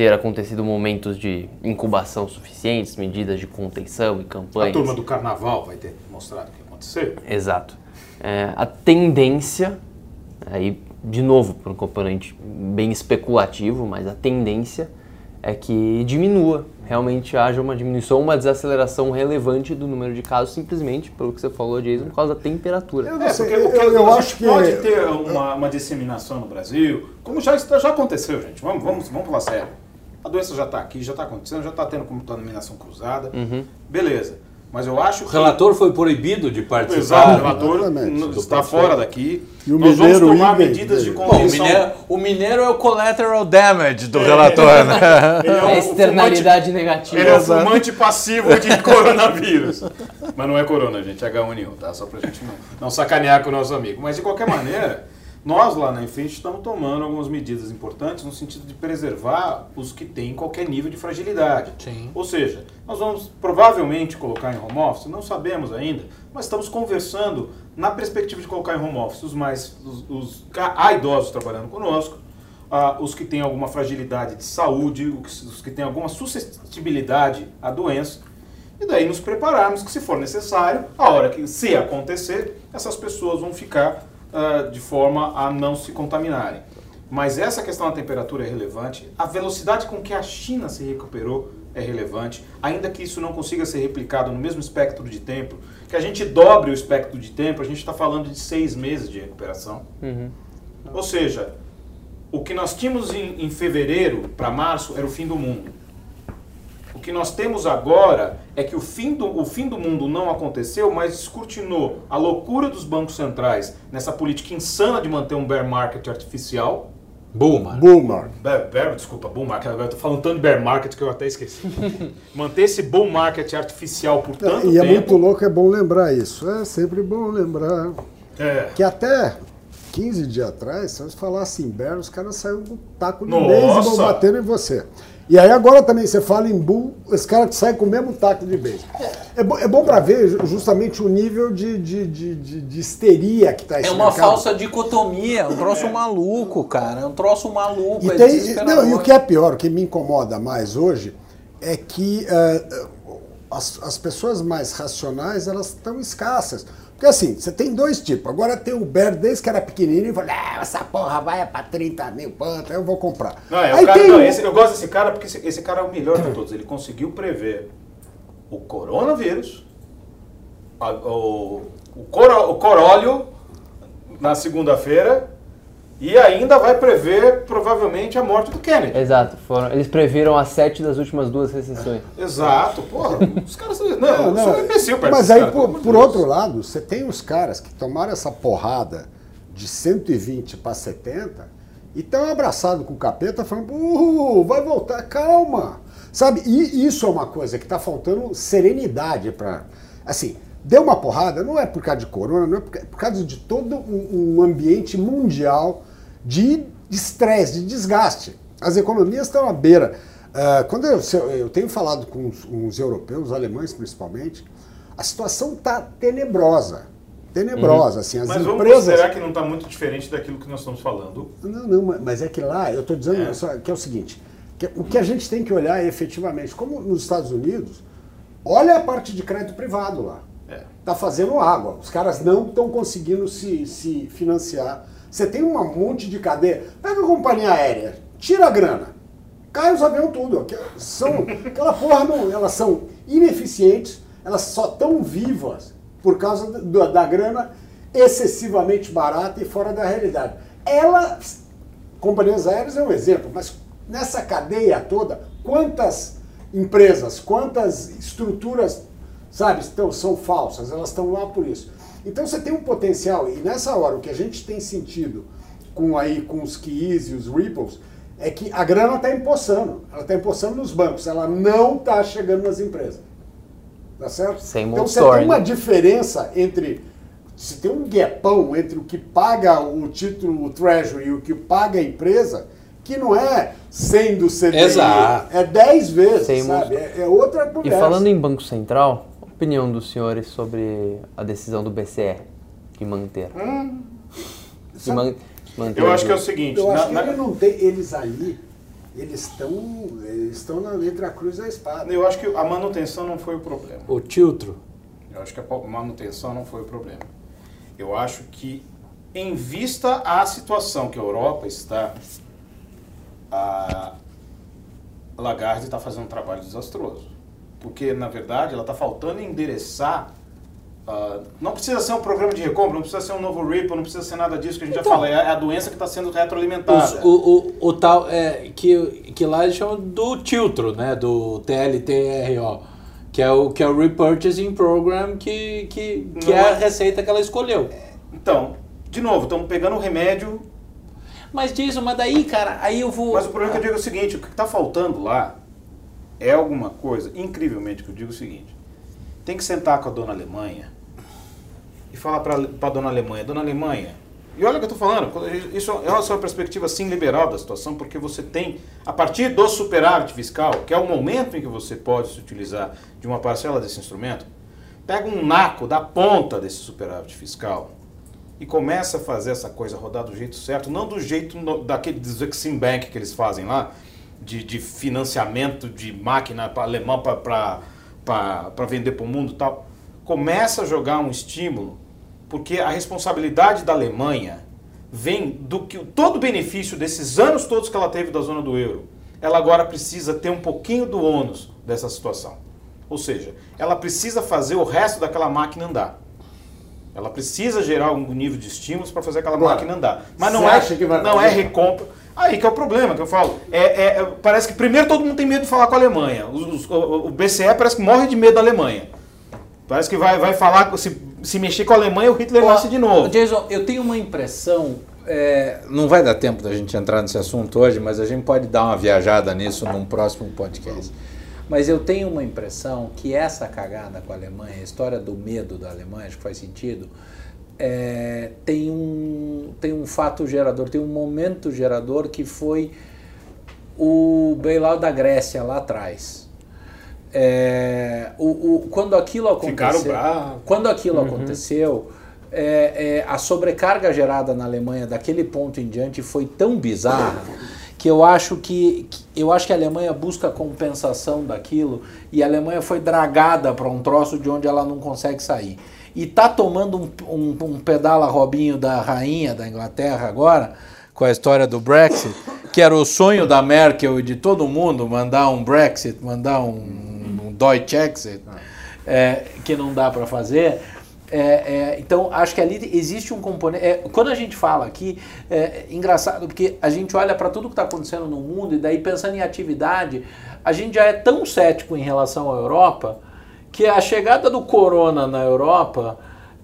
ter acontecido momentos de incubação suficientes, medidas de contenção e campanhas. A turma do carnaval vai ter mostrado o que aconteceu. Exato. É, a tendência, aí de novo para um componente bem especulativo, mas a tendência é que diminua, realmente haja uma diminuição, uma desaceleração relevante do número de casos, simplesmente, pelo que você falou, Jason, por causa da temperatura. Eu, é, porque, eu, eu, eu acho que pode ter uma, uma, disseminação no Brasil, como já, já aconteceu, gente. Vamos, vamos, vamos falar sério. A doença já está aqui, já está acontecendo, já está tendo contaminação cruzada. Uhum. Beleza. Mas eu acho que. O relator foi proibido de participar. Exato, o relator está fora daqui. E o Nós vamos tomar medidas de contenção. Bom, o, mineiro, o, mineiro, é o collateral damage do é, relator, né? Ele é, é a externalidade fumante, negativa. Ele é o fumante passivo de coronavírus. Mas não é corona, gente, é H1N1, tá? Só pra gente não, não sacanear com o nosso amigo. Mas de qualquer maneira. Nós lá na Infinity estamos tomando algumas medidas importantes no sentido de preservar os que têm qualquer nível de fragilidade. Sim. Ou seja, nós vamos provavelmente colocar em home office, não sabemos ainda, mas estamos conversando na perspectiva de colocar em home office os mais os, os há idosos trabalhando conosco, uh, os que têm alguma fragilidade de saúde, os, os que têm alguma suscetibilidade à doença. E daí nos prepararmos que se for necessário, a hora que se acontecer, essas pessoas vão ficar uh, de forma a não se contaminarem. Mas essa questão da temperatura é relevante, a velocidade com que a China se recuperou é relevante, ainda que isso não consiga ser replicado no mesmo espectro de tempo, que a gente dobre o espectro de tempo, a gente está falando de seis meses de recuperação. Uhum. Ou seja, o que nós tínhamos em, em fevereiro para março era o fim do mundo. O que nós temos agora é que o fim, do, o fim do mundo não aconteceu, mas descortinou a loucura dos bancos centrais nessa política insana de manter um bear market artificial. Bull market. Bull market. Bear, bear, desculpa, bull market. Agora eu tô falando tanto de bear market que eu até esqueci. manter esse bull market artificial por tanto e tempo. E é muito louco, é bom lembrar isso. É sempre bom lembrar é. que até 15 dias atrás, se você falasse em bear, os caras saíram com um taco de beisebol batendo em você. E aí agora também você fala em bull, esse cara que sai com o mesmo taco de beijo. É, bom, é bom para ver justamente o nível de, de, de, de, de histeria que está É uma mercado. falsa dicotomia, um troço é. maluco, cara. É um troço maluco. E, é tem, não, e o que é pior, o que me incomoda mais hoje, é que uh, as, as pessoas mais racionais elas estão escassas. Porque assim, você tem dois tipos. Agora tem o Bear, desde que era pequenininho, e falou, ah, essa porra vai para 30 mil quanto, eu vou comprar. Não, é, Aí cara, não, esse, eu gosto desse cara porque esse, esse, cara é o melhor de todos. Ele conseguiu prever o coronavírus, a, o, o, coro, o coróleo na segunda-feira e ainda vai prever, provavelmente, a morte do Kennedy. Exato. Foram, eles previram as sete das últimas duas recessões. Exato. Porra, os caras... Não, não, imbecil perto Mas aí, cara, por, por outro lado, você tem os caras que tomaram essa porrada de 120 para 70 e estão abraçados com o capeta falando, uh, vai voltar, calma. Sabe? E isso é uma coisa que está faltando serenidade para... Assim, deu uma porrada, não é por causa de corona, não é por, causa de todo um ambiente mundial de estresse, de desgaste. As economias estão à beira. Uh, quando eu, eu, tenho falado com os, os, europeus, os alemães principalmente, a situação está tenebrosa. Tenebrosa, uhum. assim, as mas empresas... será que não está muito diferente daquilo que nós estamos falando? Não, não, mas é que lá, eu estou dizendo é. que é o seguinte, que o que a gente tem que olhar é efetivamente, como nos Estados Unidos, olha a parte de crédito privado lá. Está é. Tá fazendo água. Os caras não estão conseguindo se, se financiar você tem um monte de cadeia. Pega a companhia aérea, tira a grana, cai os aviões tudo. São, aquela porra não, elas são ineficientes, elas só estão vivas por causa da, da grana excessivamente barata e fora da realidade. Elas, companhias aéreas é um exemplo, mas nessa cadeia toda, quantas empresas, quantas estruturas, sabe, estão, são falsas, elas estão lá por isso. Então você tem um potencial, e nessa hora o que a gente tem sentido com, aí, com os Keys e os Ripples, é que a grana está empossando. Ela está empossando nos bancos, ela não está chegando nas empresas. Tá certo? Sem então você tem uma diferença entre. Se tem um guepão entre o que paga o título, o Treasury, e o que paga a empresa, que não é 100 do CDI, Exato. é 10 vezes, Sem sabe? É, é, outra conversa. E falando em Banco Central, opinião dos senhores sobre a decisão do BCE de manter? Hum, de man manter eu acho que é o seguinte... Eu acho na, que na... não tem, eles ali, eles estão eles estão na letra a cruz da espada. Eu acho que a manutenção não foi o problema. O tiltro? Eu acho que a manutenção não foi o problema. Eu acho que, em vista à situação que a Europa está, a Lagarde está fazendo um trabalho desastroso. Porque, na verdade, ela está faltando endereçar Uh, não precisa ser um programa de recompra, não precisa ser um novo Ripple, não precisa ser nada disso que a gente então, já falou. É a doença que está sendo retroalimentada. o, o, o, tal, é, que, que lá eles chamam do Tiltro, né? Do TLTRO. Que é o, que é o Repurchasing Program, que, que, que é a é. receita que ela escolheu. Então, de novo, estamos pegando o remédio. Mas disso, mas daí, cara, aí eu vou. Mas o problema é que eu digo é o seguinte: o que está faltando lá é alguma coisa, incrivelmente, que eu digo o seguinte: tem que sentar com a dona Alemanha e falar para a dona Alemanha, dona Alemanha, e olha o que eu estou falando, isso é uma perspectiva sim liberal da situação, porque você tem, a partir do superávit fiscal, que é o momento em que você pode se utilizar de uma parcela desse instrumento, pega um naco da ponta desse superávit fiscal e começa a fazer essa coisa rodar do jeito certo, não do jeito no, daquele do Bank que eles fazem lá, de, de financiamento de máquina para alemão para vender para o mundo tal. Começa a jogar um estímulo porque a responsabilidade da Alemanha vem do que todo o benefício desses anos todos que ela teve da zona do euro. Ela agora precisa ter um pouquinho do ônus dessa situação. Ou seja, ela precisa fazer o resto daquela máquina andar. Ela precisa gerar algum nível de estímulos para fazer aquela claro. máquina andar. Mas não é, não é recompra. Aí que é o problema que eu falo. É, é, é, parece que primeiro todo mundo tem medo de falar com a Alemanha. Os, os, o, o BCE parece que morre de medo da Alemanha. Parece que vai, vai falar, se, se mexer com a Alemanha, o Hitler nasce de novo. Jason, eu tenho uma impressão. É, não vai dar tempo da gente entrar nesse assunto hoje, mas a gente pode dar uma viajada nisso num próximo podcast. Mas eu tenho uma impressão que essa cagada com a Alemanha, a história do medo da Alemanha, acho que faz sentido, é, tem, um, tem um fato gerador, tem um momento gerador que foi o bailout da Grécia lá atrás. É, o, o, quando aquilo aconteceu, quando aquilo uhum. aconteceu, é, é, a sobrecarga gerada na Alemanha daquele ponto em diante foi tão bizarra que eu acho que, que eu acho que a Alemanha busca compensação daquilo e a Alemanha foi dragada para um troço de onde ela não consegue sair e tá tomando um, um, um pedala robinho da rainha da Inglaterra agora com a história do Brexit, que era o sonho da Merkel e de todo mundo mandar um Brexit, mandar um Deutsche é, que não dá para fazer. É, é, então, acho que ali existe um componente. É, quando a gente fala aqui, é engraçado, porque a gente olha para tudo que está acontecendo no mundo e daí pensando em atividade, a gente já é tão cético em relação à Europa que a chegada do corona na Europa,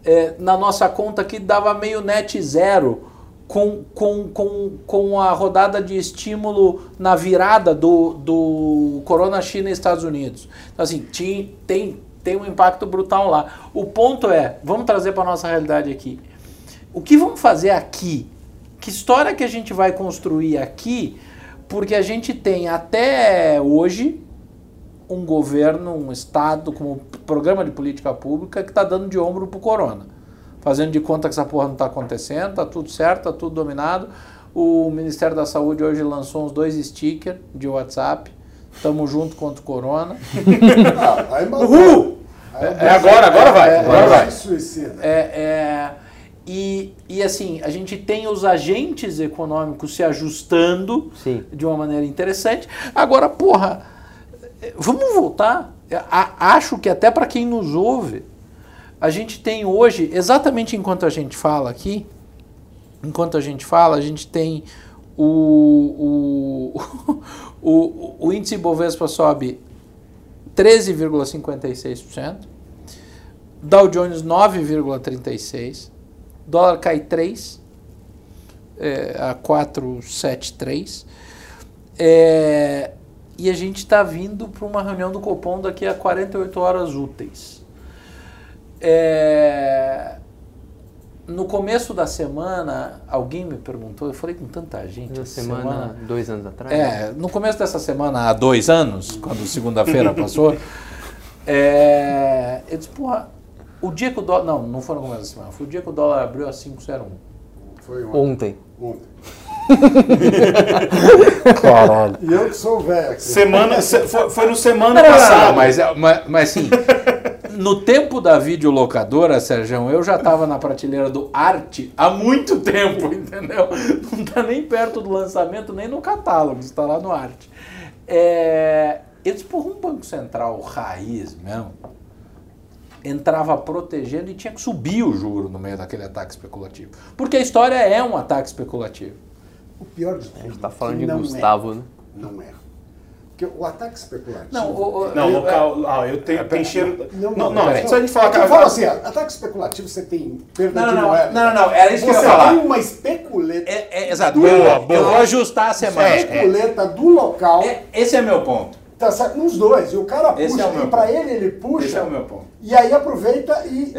é, na nossa conta aqui, dava meio net zero com, com, com, com a rodada de estímulo na virada do, do Corona China e Estados Unidos. Então, assim, tem, tem, tem um impacto brutal lá. O ponto é, vamos trazer para nossa realidade aqui. O que vamos fazer aqui? Que história que a gente vai construir aqui? Porque a gente tem até hoje um governo, um Estado, como programa de política pública, que está dando de ombro para o corona fazendo de conta que essa porra não está acontecendo, está tudo certo, está tudo dominado. O Ministério da Saúde hoje lançou uns dois stickers de WhatsApp. Tamo junto contra o corona. ah, Uhul! É, é, agora, agora vai. É, agora vai. É, é, e, e assim, a gente tem os agentes econômicos se ajustando Sim. de uma maneira interessante. Agora, porra, vamos voltar. Acho que até para quem nos ouve, a gente tem hoje, exatamente enquanto a gente fala aqui, enquanto a gente fala, a gente tem o, o, o, o índice Bovespa sobe 13,56%, Dow Jones 9,36%, dólar cai 3%, é, a 473. É, e a gente está vindo para uma reunião do Copom daqui a 48 horas úteis. É, no começo da semana, alguém me perguntou, eu falei com tanta gente. Na semana, semana, dois anos atrás? É, no começo dessa semana, há dois anos, quando segunda-feira passou, é, eu disse, porra, o dia que o dólar. Não, não foi no começo da semana, foi o dia que o dólar abriu a 5,01. Foi ontem. Ontem. Caralho. E eu que sou velho. Semana, foi, foi no semana passada. Mas, mas, mas sim no tempo da videolocadora, Sérgio, eu já estava na prateleira do Arte há muito tempo, entendeu? Não está nem perto do lançamento, nem no catálogo, está lá no Arte. É, eles, por um Banco Central raiz mesmo, entrava protegendo e tinha que subir o juro no meio daquele ataque especulativo. Porque a história é um ataque especulativo. O pior de tudo. A gente está falando de Gustavo, é. né? Não é. Porque o ataque especulativo. Não, o, o, não, local. Ah, eu tenho, tem cheiro. Não, não, não. não a gente falar. É eu falo assim, ataque especulativo, você tem perda não, de não, moeda. Não, não, não, era isso você que eu ia falar. Você tem uma especuleta. É, é, exato. Boa, boa. Eu vou ajustar a semana. Especuleta do local. É, esse é meu ponto. Tá certo? Nos dois. E o cara esse puxa, é e pra ele ele puxa. Esse é o meu ponto. E aí aproveita e.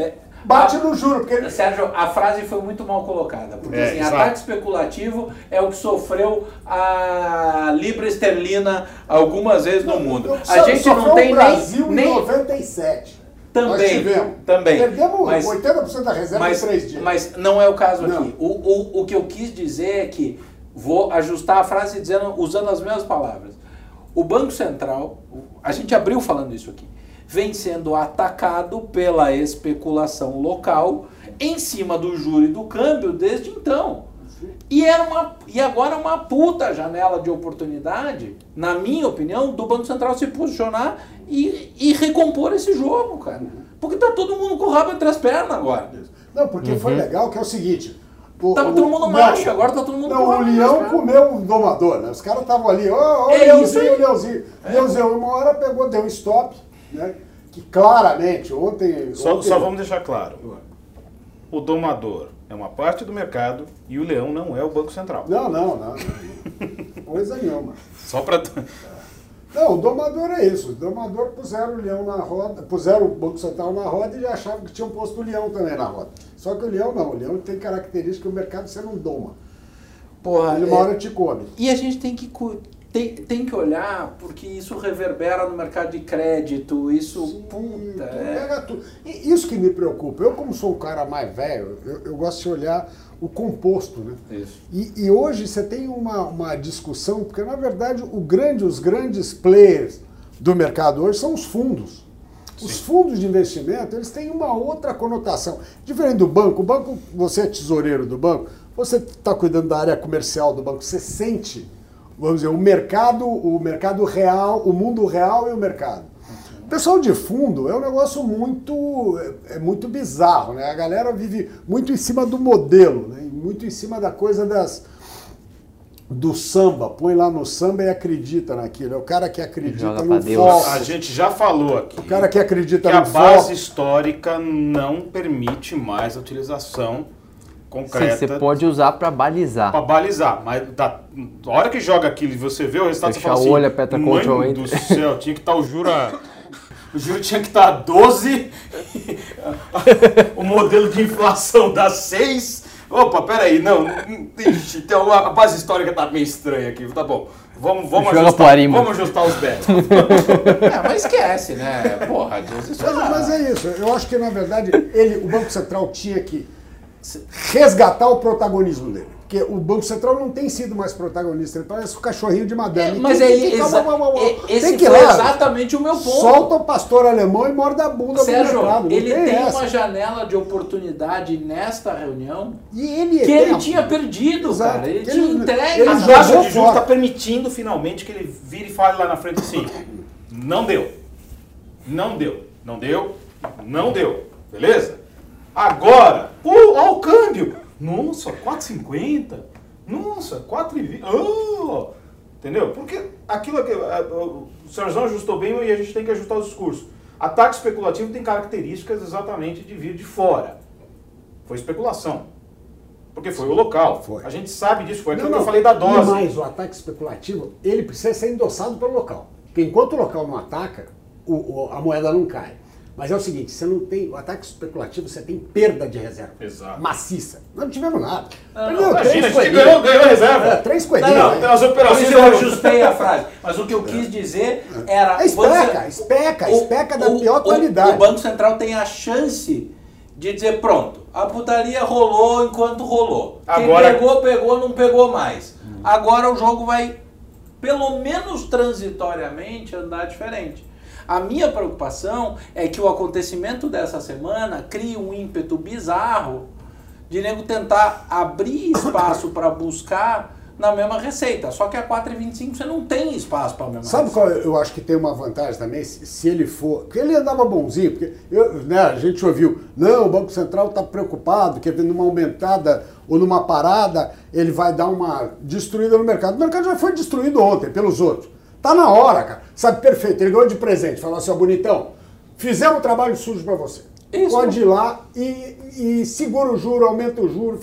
Bate no juro. Porque... Sérgio, a frase foi muito mal colocada. Porque é, assim, ataque especulativo é o que sofreu a Libra esterlina algumas vezes no mundo. a gente não tem o Brasil nem. Em 97. Também, também. Perdemos mas, 80% da reserva mas, em três dias. Mas não é o caso não. aqui. O, o, o que eu quis dizer é que vou ajustar a frase dizendo, usando as mesmas palavras. O Banco Central, a gente abriu falando isso aqui vem sendo atacado pela especulação local em cima do juro e do câmbio desde então. E, era uma, e agora é uma puta janela de oportunidade, na minha opinião, do Banco Central se posicionar e, e recompor esse jogo, cara. Porque tá todo mundo com o rabo entre as pernas agora. Não, porque uhum. foi legal que é o seguinte. O, Tava todo mundo macho, agora tá todo mundo Não, o leão comeu o domador, né? Os caras estavam ali, ó, oh, oh, é leãozinho, o leãozinho. É. Leãozinho, uma hora pegou, deu um stop, né? que claramente ontem. Só, ontem... só vamos deixar claro: o domador é uma parte do mercado e o leão não é o Banco Central. Não, não, não. não. Coisa nenhuma. Só para. Não, o domador é isso. O domador puseram o leão na roda, puseram o Banco Central na roda e achavam que tinham posto o leão também na roda. Só que o leão não, o leão tem característica que o mercado você não doma. Porra, Ele uma é... hora te come. E a gente tem que tem, tem que olhar porque isso reverbera no mercado de crédito, isso, Sim, puta. É... Isso que me preocupa. Eu, como sou um cara mais velho, eu, eu gosto de olhar o composto, né? Isso. E, e, hoje você tem uma, uma discussão, porque na verdade o grande, os grandes players do mercado hoje são os fundos. Sim. Os fundos de investimento, eles têm uma outra conotação. Diferente do banco, o banco, você é tesoureiro do banco, você está cuidando da área comercial do banco, você sente vamos dizer, o mercado, o mercado real, o mundo real e o mercado. O pessoal de fundo é um negócio muito, é, é muito bizarro, né? A galera vive muito em cima do modelo, né? muito em cima da coisa das do samba, põe lá no samba e acredita naquilo. É o cara que acredita no foco. A gente já falou aqui. O cara que acredita que no a base histórica não permite mais a utilização concreta. Sim, você pode usar para balizar. Para balizar, mas da, hora que joga aquilo e você vê o resultado, Fechar você fala assim, o olho, aperta control Mãe do céu, tinha que estar tá o jura... O juro tinha que estar tá 12, o modelo de inflação dá 6. Opa, peraí, não, ixi, tem uma, a base histórica tá meio estranha aqui, tá bom. Vamos, vamos, ajustar, vamos ajustar os bets. é, mas esquece, né? Porra, Deus, isso mas, é... mas é isso, eu acho que na verdade ele, o Banco Central tinha que resgatar o protagonismo dele. Porque o Banco Central não tem sido mais protagonista, ele parece o cachorrinho de madame. É, mas é, que, exa é, esse tem que foi exatamente o meu ponto. Solta o pastor alemão e morde a bunda Sérgio, do mercado. ele tem, tem uma janela de oportunidade nesta reunião e ele que ele tinha perdido, Exato. cara. Ele, ele tinha entregue. Ele a taxa de juros está permitindo finalmente que ele vire e fale lá na frente assim, não deu, não deu, não deu, não deu, beleza? Agora, olha o câmbio. Nossa, 4,50. Nossa, 4,20. Oh! Entendeu? Porque aquilo que o Sérgio ajustou bem e a gente tem que ajustar o discurso. Ataque especulativo tem características exatamente de vir de fora. Foi especulação. Porque foi o local. Foi. A gente sabe disso, foi aquilo não. que eu falei da dose. Mas o ataque especulativo, ele precisa ser endossado pelo local. Porque enquanto o local não ataca, o, o, a moeda não cai. Mas é o seguinte, você não tem. O ataque especulativo, você tem perda de reserva. Exato. Maciça. Não tivemos nada. Não, não, imagina, a gente ganhou, ganhou reserva. É, três coelhinhos. Não, não, né? operações. Eu ajustei a frase. Mas o que eu quis dizer era. É especa, especa, especa da pior qualidade. O Banco Central tem a chance de dizer, pronto, a putaria rolou enquanto rolou. Agora... Quem pegou, pegou, não pegou mais. Agora o jogo vai, pelo menos transitoriamente, andar diferente. A minha preocupação é que o acontecimento dessa semana crie um ímpeto bizarro de nego tentar abrir espaço para buscar na mesma receita. Só que a 4,25 você não tem espaço para a mesma Sabe receita. qual eu acho que tem uma vantagem também? Se, se ele for. Porque ele andava bonzinho, porque eu, né, a gente ouviu, não, o Banco Central está preocupado, que numa aumentada ou numa parada ele vai dar uma destruída no mercado. O mercado já foi destruído ontem pelos outros. Tá na hora, cara. Sabe, perfeito. Ele ganhou de presente. Falou assim, ó, bonitão, fizemos um trabalho sujo para você. Isso. Pode ir lá e, e segura o juro, aumenta o juro.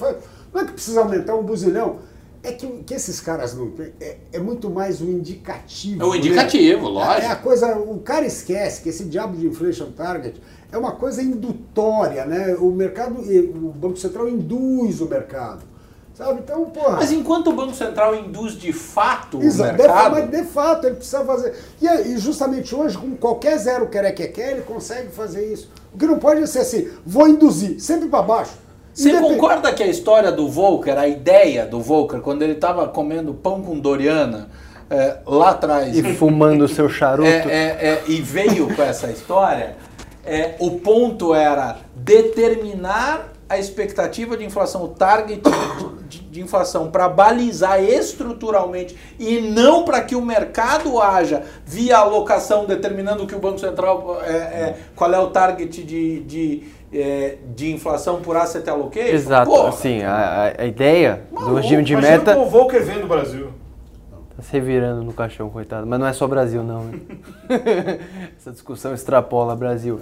Não é que precisa aumentar um buzilhão é que, que esses caras não. É, é, muito mais um indicativo. É um indicativo, né? lógico. É a coisa. O cara esquece que esse diabo de inflation target é uma coisa indutória, né? O mercado. O Banco Central induz o mercado. Sabe? Então, porra. Mas enquanto o Banco Central induz de fato Exato, o mercado. Mas de fato ele precisa fazer. E, e justamente hoje, com qualquer zero quer que quer, ele consegue fazer isso. O que não pode ser assim, vou induzir, sempre para baixo. Você concorda que a história do Volcker, a ideia do Volcker, quando ele estava comendo pão com Doriana, é, lá atrás. E fumando o seu charuto. É, é, é, e veio com essa história, é, o ponto era determinar a expectativa de inflação, o target de, de inflação, para balizar estruturalmente e não para que o mercado haja via alocação, determinando que o Banco Central é, é, qual é o target de, de é, de inflação por asset allocation? Exato, Porra. assim, a, a ideia Maluco, do regime de meta... o Volcker vem do Brasil. Tá se revirando no caixão, coitado. Mas não é só Brasil, não. Essa discussão extrapola Brasil.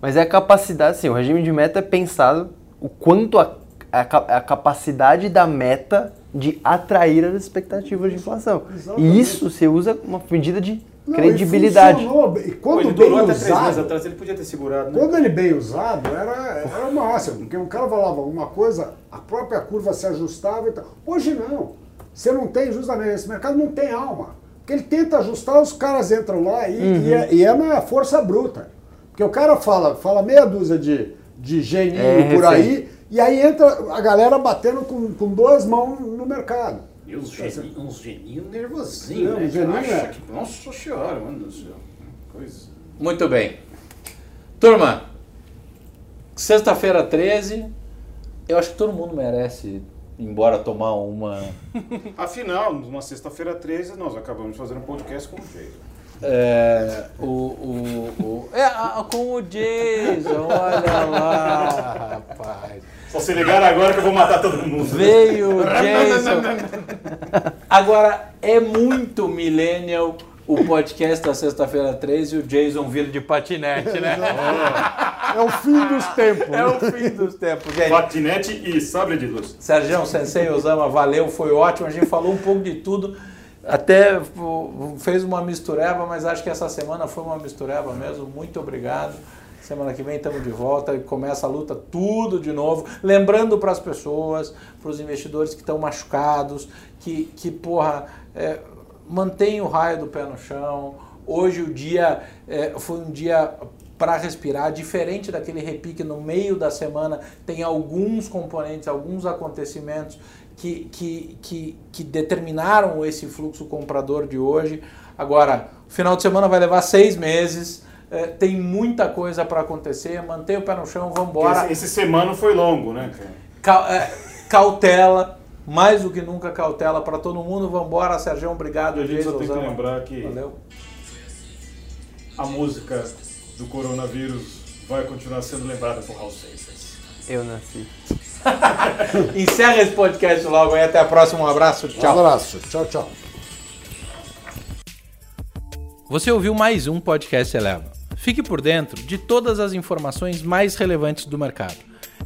Mas é a capacidade, assim, o regime de meta é pensado o quanto a, a, a capacidade da meta de atrair as expectativas de inflação. Exatamente. E isso você usa uma medida de não, credibilidade. E quando Pô, bem até usado, três meses atrás, ele podia ter segurado. Né? Quando ele bem usado, era, era o máximo, porque o cara falava alguma coisa, a própria curva se ajustava e tal. Hoje não. Você não tem, justamente, esse mercado não tem alma. Porque ele tenta ajustar, os caras entram lá e, uhum. e, é, e é na força bruta. Porque o cara fala, fala meia dúzia de, de geninho é, por aí, e aí entra a galera batendo com, com duas mãos no mercado. E uns, uns geninhos nervosinhos, né? Um geninho é. que, nossa senhora, mano do céu. Coisa. Muito bem. Turma, sexta-feira 13, eu acho que todo mundo merece ir embora tomar uma. Afinal, numa sexta-feira 13, nós acabamos de fazer um podcast com o Jason. É, o, o, o, é, com o Jason, olha lá, rapaz. Só se ligar agora que eu vou matar todo mundo. Veio o Jason. Agora, é muito millennial o podcast da sexta-feira 13 e o Jason vira de patinete, né? É o fim dos tempos. É o fim dos tempos, gente. Patinete e sabre de luz. Sérgio, Sensei Osama, valeu, foi ótimo. A gente falou um pouco de tudo. Até fez uma mistureba, mas acho que essa semana foi uma mistureba mesmo. Muito obrigado. Semana que vem estamos de volta e começa a luta tudo de novo. Lembrando para as pessoas, para os investidores que estão machucados, que, que porra, é, mantém o raio do pé no chão. Hoje o dia é, foi um dia para respirar, diferente daquele repique no meio da semana, tem alguns componentes, alguns acontecimentos que, que, que, que determinaram esse fluxo comprador de hoje. Agora, o final de semana vai levar seis meses é, tem muita coisa para acontecer, mantenha o pé no chão, vamos embora. Esse, esse semana foi longo, né? é, cautela, mais do que nunca cautela para todo mundo, vamos embora, Sérgio, obrigado. A gente só tem que lembrar que Valeu. a música do coronavírus vai continuar sendo lembrada por House Seixas. Eu nasci. Encerra esse podcast logo e até a próxima. Um abraço, tchau. Um abraço, tchau, tchau. Você ouviu mais um podcast Eleva. Fique por dentro de todas as informações mais relevantes do mercado.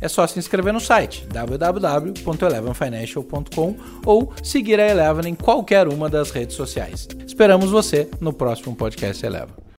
é só se inscrever no site www.elevenfinancial.com ou seguir a Eleven em qualquer uma das redes sociais. Esperamos você no próximo podcast Eleven.